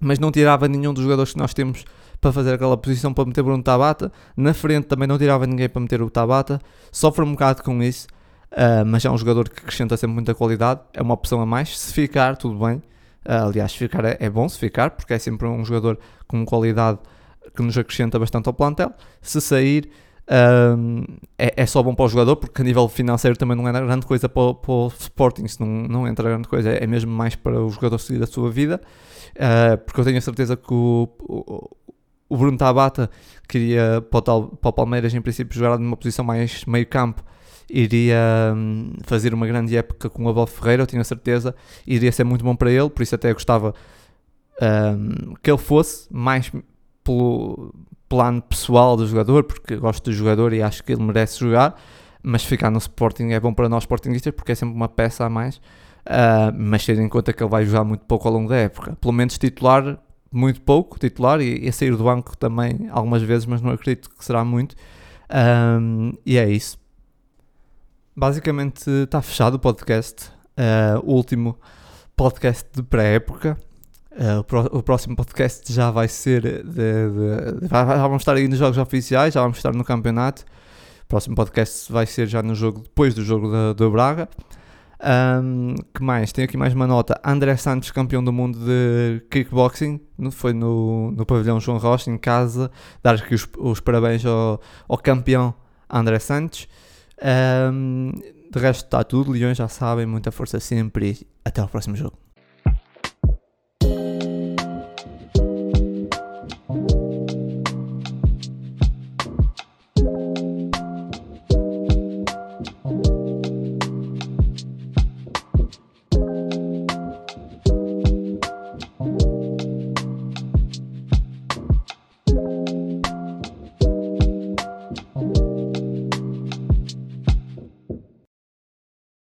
mas não tirava nenhum dos jogadores que nós temos para fazer aquela posição para meter Bruno Tabata. Na frente também não tirava ninguém para meter o Tabata. Sofre um bocado com isso, uh, mas é um jogador que acrescenta sempre muita qualidade. É uma opção a mais. Se ficar, tudo bem. Uh, aliás, ficar é, é, bom se ficar, porque é sempre um jogador com qualidade que nos acrescenta bastante ao plantel. Se sair, um, é, é, só bom para o jogador, porque a nível financeiro também não é grande coisa para, para o Sporting, se não, não entra grande coisa, é mesmo mais para o jogador seguir a sua vida. Uh, porque eu tenho a certeza que o, o, o Bruno Tabata queria para o, para o Palmeiras, em princípio, jogar numa posição mais meio campo. Iria hum, fazer uma grande época com o Abel Ferreira, eu tinha certeza. Iria ser muito bom para ele, por isso até gostava hum, que ele fosse mais pelo plano pessoal do jogador, porque gosto do jogador e acho que ele merece jogar. Mas ficar no Sporting é bom para nós Sportingistas, porque é sempre uma peça a mais. Uh, mas tendo em conta que ele vai jogar muito pouco ao longo da época, pelo menos titular muito pouco titular e, a sair do banco também algumas vezes, mas não acredito que será muito. Um, e é isso. Basicamente está fechado o podcast. Uh, o último podcast de pré-época. Uh, o, próximo podcast já vai ser de, de, de, já vamos estar aí nos jogos oficiais, já vamos estar no campeonato. O próximo podcast vai ser já no jogo depois do jogo do Braga. Um, que mais? Tenho aqui mais uma nota. André Santos, campeão do mundo de kickboxing, foi no, no pavilhão João Rocha, em casa. Dar aqui os, os parabéns ao, ao, campeão André Santos. Um, de resto está tudo. Leões já sabem, muita força sempre até ao próximo jogo.